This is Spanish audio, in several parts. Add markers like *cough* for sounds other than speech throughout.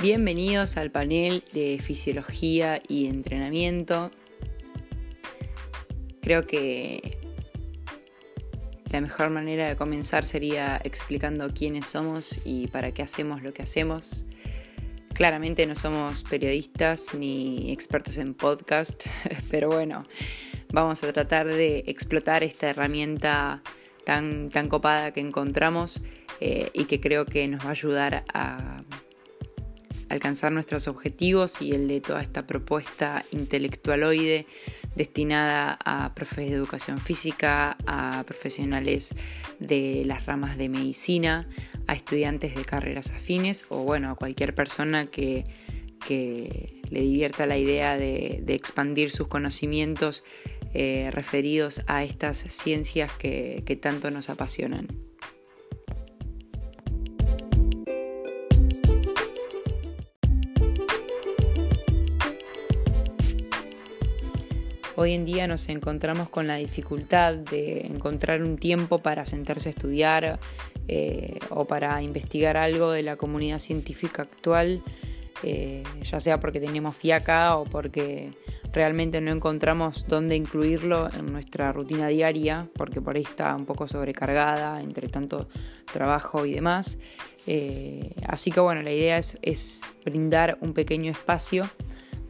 Bienvenidos al panel de fisiología y entrenamiento. Creo que la mejor manera de comenzar sería explicando quiénes somos y para qué hacemos lo que hacemos. Claramente no somos periodistas ni expertos en podcast, *laughs* pero bueno, vamos a tratar de explotar esta herramienta tan, tan copada que encontramos eh, y que creo que nos va a ayudar a alcanzar nuestros objetivos y el de toda esta propuesta intelectualoide destinada a profes de educación física, a profesionales de las ramas de medicina, a estudiantes de carreras afines o bueno, a cualquier persona que, le divierta la idea de, expandir sus conocimientos eh, referidos a estas ciencias que tanto nos apasionan. Hoy en día nos encontramos con la dificultad de encontrar un tiempo para sentarse a estudiar eh, o para investigar algo de la comunidad científica actual, eh, ya sea porque tenemos fiaca o porque realmente no encontramos dónde incluirlo en nuestra rutina diaria, porque por ahí está un poco sobrecargada entre tanto trabajo y demás. Eh, así que bueno, la idea es brindar un pequeño espacio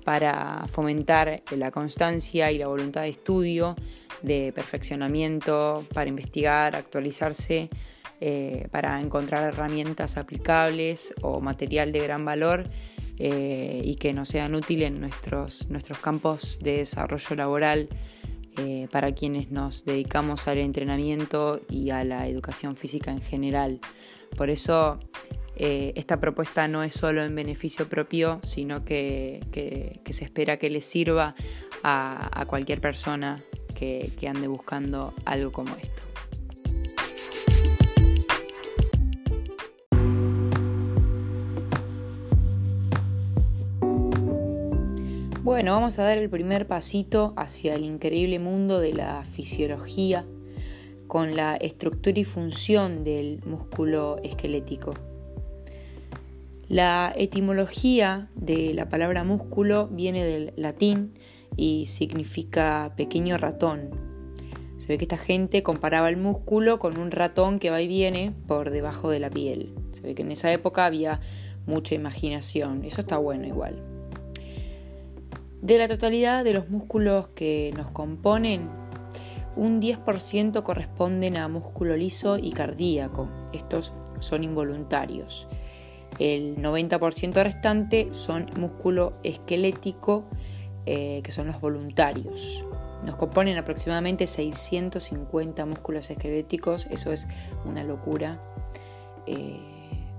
para fomentar la constancia y la voluntad de estudio, de perfeccionamiento, para investigar, actualizarse, eh, para encontrar herramientas aplicables o material de gran valor eh, y que nos sean útiles en nuestros, nuestros campos de desarrollo laboral eh, para quienes nos dedicamos al entrenamiento y a la educación física en general. Por eso eh, esta propuesta no es solo en beneficio propio, sino que, se espera que le sirva a, cualquier persona que, que ande buscando algo como esto. Bueno, vamos a dar el primer pasito hacia el increíble mundo de la fisiología con la estructura y función del músculo esquelético. La etimología de la palabra músculo viene del latín y significa pequeño ratón. Se ve que esta gente comparaba el músculo con un ratón que va y viene por debajo de la piel. Se ve que en esa época había mucha imaginación. Eso está bueno igual. De la totalidad de los músculos que nos componen, un 10% corresponden a músculo liso y cardíaco. Estos son involuntarios. El 90% restante son músculo esquelético, eh, que son los voluntarios. Nos componen aproximadamente 650 músculos esqueléticos, eso es una locura, eh,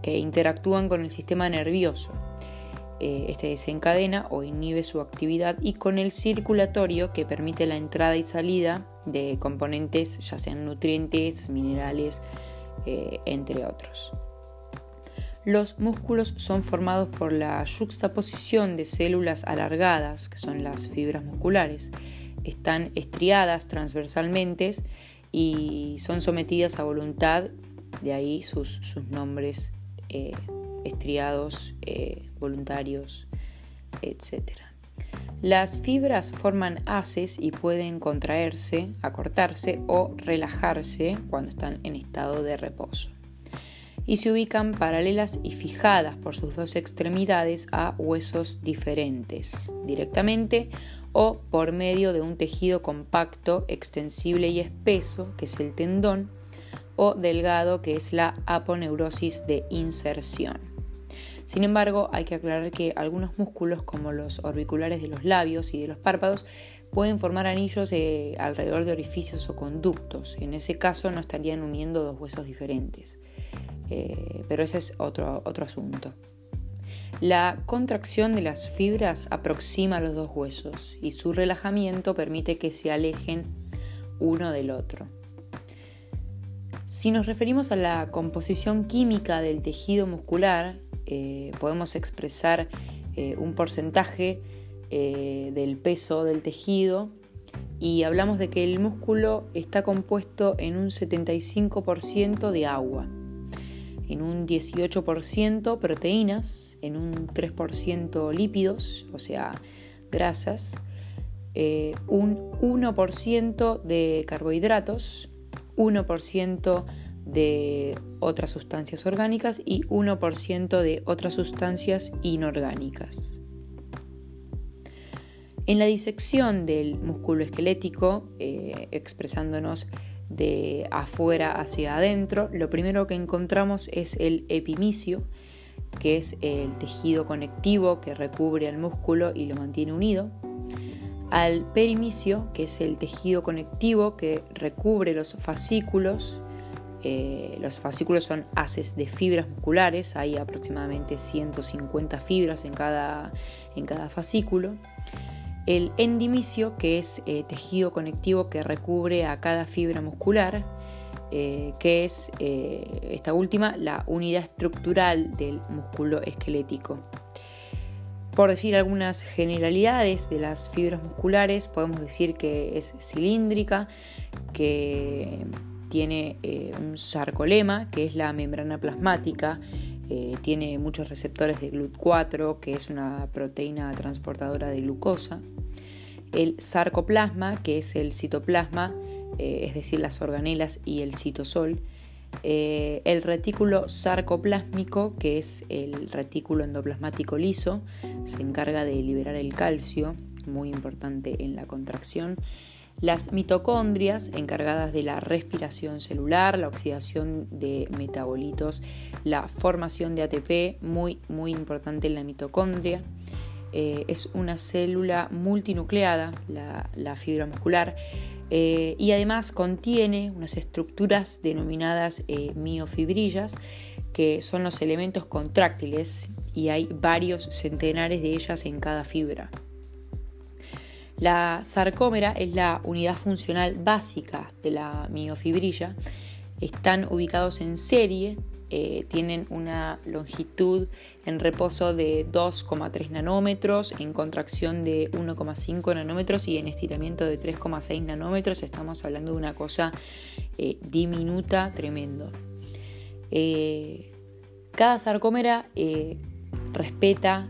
que interactúan con el sistema nervioso. Eh, este desencadena o inhibe su actividad y con el circulatorio que permite la entrada y salida de componentes, ya sean nutrientes, minerales, entre otros. Los músculos son formados por la juxtaposición de células alargadas, que son las fibras musculares. Están estriadas transversalmente y son sometidas a voluntad, de ahí sus, nombres eh, estriados, eh, voluntarios, etc. Las fibras forman haces y pueden contraerse, acortarse o relajarse cuando están en estado de reposo y se ubican paralelas y fijadas por sus dos extremidades a huesos diferentes, directamente o por medio de un tejido compacto, extensible y espeso, que es el tendón, o delgado, que es la aponeurosis de inserción. Sin embargo, hay que aclarar que algunos músculos, como los orbiculares de los labios y de los párpados, pueden formar anillos alrededor de orificios o conductos. En ese caso no estarían uniendo dos huesos diferentes. Eh, pero ese es otro, otro asunto. La contracción de las fibras aproxima los dos huesos y su relajamiento permite que se alejen uno del otro. Si nos referimos a la composición química del tejido muscular, eh, podemos expresar eh, un porcentaje del peso del tejido y hablamos de que el músculo está compuesto en un 75% de agua en un 18% proteínas en un 3% lípidos, o sea, grasas, eh, un 1% de carbohidratos, 1% de otras sustancias orgánicas y 1% de otras sustancias inorgánicas. En la disección del músculo esquelético, eh, expresándonos de afuera hacia adentro, lo primero que encontramos es el epimicio, que es el tejido conectivo que recubre al músculo y lo mantiene unido, al perimicio, que es el tejido conectivo que recubre los fascículos. Eh, los fascículos son haces de fibras musculares, hay aproximadamente 150 fibras en cada, en cada fascículo el endimicio, que es eh, tejido conectivo que recubre a cada fibra muscular, eh, que es eh, esta última la unidad estructural del músculo esquelético. Por decir algunas generalidades de las fibras musculares, podemos decir que es cilíndrica, que tiene un sarcolema, que es la membrana plasmática, tiene muchos receptores de GLUT4, que es una proteína transportadora de glucosa el sarcoplasma, que es el citoplasma, eh, es decir, las organelas y el citosol, eh, el retículo sarcoplásmico, que es el retículo endoplasmático liso, se encarga de liberar el calcio, muy importante en la contracción. Las mitocondrias, encargadas de la respiración celular, la oxidación de metabolitos, la formación de ATP, muy, muy importante en la mitocondria. Eh, es una célula multinucleada, la, fibra muscular, eh, y además contiene unas estructuras denominadas eh, miofibrillas, que son los elementos contráctiles, y hay varios centenares de ellas en cada fibra. La sarcómera es la unidad funcional básica de la miofibrilla. Están ubicados en serie eh, tienen una longitud en reposo de 2,3 nanómetros, en contracción de 1,5 nanómetros y en estiramiento de 3,6 nanómetros. Estamos hablando de una cosa eh, diminuta, tremendo. Eh, cada sarcómera respeta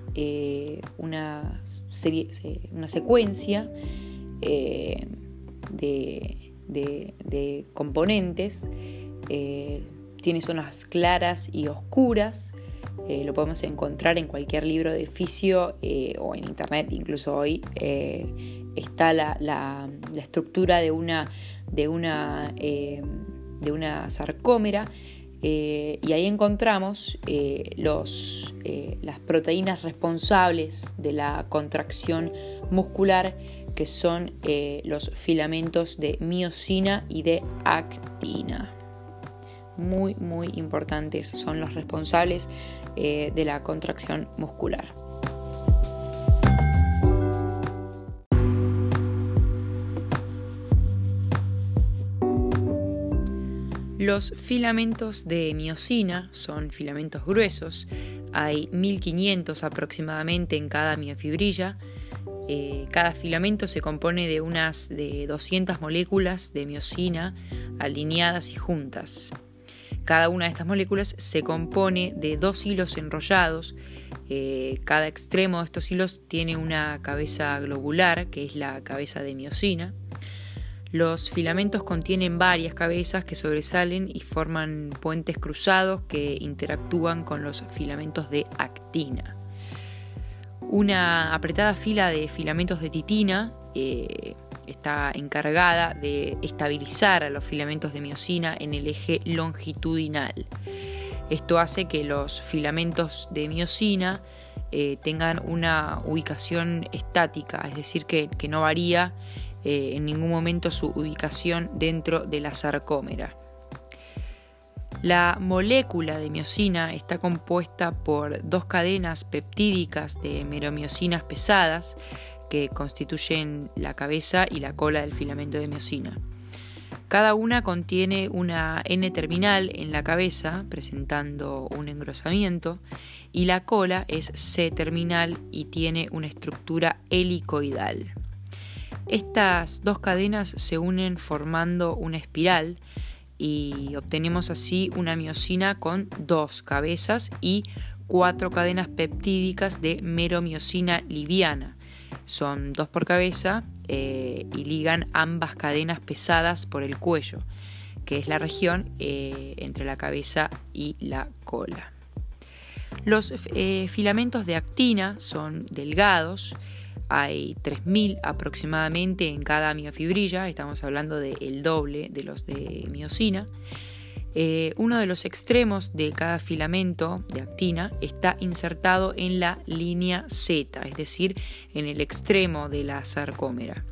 una, una secuencia de, de, componentes. Tiene zonas claras y oscuras. Eh, lo podemos encontrar en cualquier libro de fisio eh, o en internet, incluso hoy eh, está la, estructura de una, de una, de una sarcómera y ahí encontramos los, las proteínas responsables de la contracción muscular que son los filamentos de miocina y de actina muy, muy importantes. Son los responsables eh, de la contracción muscular. Los filamentos de miocina son filamentos gruesos, hay 1500 aproximadamente en cada miofibrilla. Eh, cada filamento se compone de unas de 200 moléculas de miocina alineadas y juntas. Cada una de estas moléculas se compone de dos hilos enrollados. Eh, cada extremo de estos hilos tiene una cabeza globular, que es la cabeza de miocina. Los filamentos contienen varias cabezas que sobresalen y forman puentes cruzados que interactúan con los filamentos de actina. Una apretada fila de filamentos de titina eh, está encargada de estabilizar a los filamentos de miocina en el eje longitudinal. Esto hace que los filamentos de miocina eh, tengan una ubicación estática, es decir, que, no varía eh, en ningún momento su ubicación dentro de la sarcómera. La molécula de miocina está compuesta por dos cadenas peptídicas de meromiocinas pesadas que constituyen la cabeza y la cola del filamento de miocina. Cada una contiene una N terminal en la cabeza, presentando un engrosamiento, y la cola es C terminal y tiene una estructura helicoidal. Estas dos cadenas se unen formando una espiral y obtenemos así una miocina con dos cabezas y cuatro cadenas peptídicas de meromiocina liviana. Son dos por cabeza eh, y ligan ambas cadenas pesadas por el cuello, que es la región eh, entre la cabeza y la cola. Los eh, filamentos de actina son delgados, hay 3.000 aproximadamente en cada miofibrilla, estamos hablando del doble de los de miocina. Eh, uno de los extremos de cada filamento de actina está insertado en la línea Z, es decir, en el extremo de la sarcómera.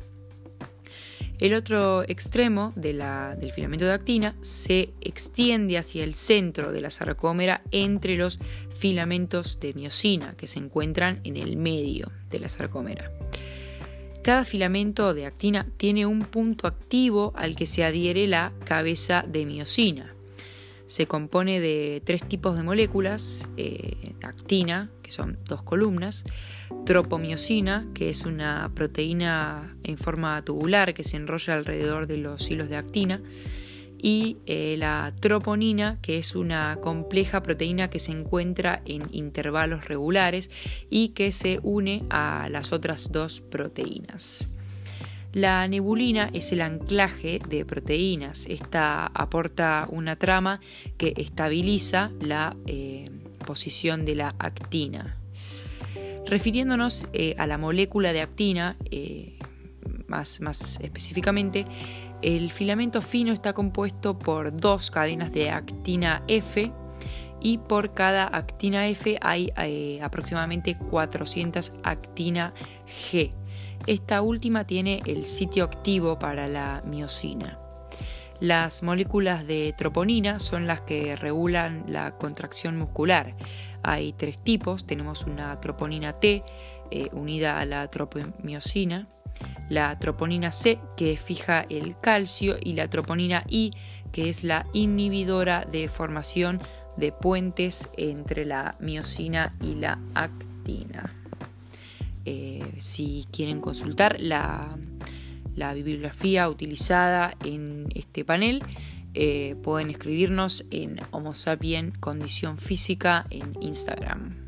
El otro extremo del filamento de actina se extiende hacia el centro de la sarcómera entre los filamentos de miocina que se encuentran en el medio de la sarcómera. Cada filamento de actina tiene un punto activo al que se adhiere la cabeza de miocina. Se compone de tres tipos de moléculas, eh, actina, que son dos columnas, tropomiosina, que es una proteína en forma tubular que se enrolla alrededor de los hilos de actina, y eh, la troponina, que es una compleja proteína que se encuentra en intervalos regulares y que se une a las otras dos proteínas. La nebulina es el anclaje de proteínas. Esta aporta una trama que estabiliza la eh, posición de la actina. Refiriéndonos eh, a la molécula de actina, eh, más, más específicamente, el filamento fino está compuesto por dos cadenas de actina F y por cada actina F hay aproximadamente 400 actina G. Esta última tiene el sitio activo para la miocina. Las moléculas de troponina son las que regulan la contracción muscular. Hay tres tipos, tenemos una troponina T eh, unida a la tropomiosina, la troponina C que fija el calcio y la troponina I que es la inhibidora de formación de puentes entre la miocina y la actina. Eh, si quieren consultar la, bibliografía utilizada en este panel, eh, pueden escribirnos en Homo Sapien Condición Física en Instagram.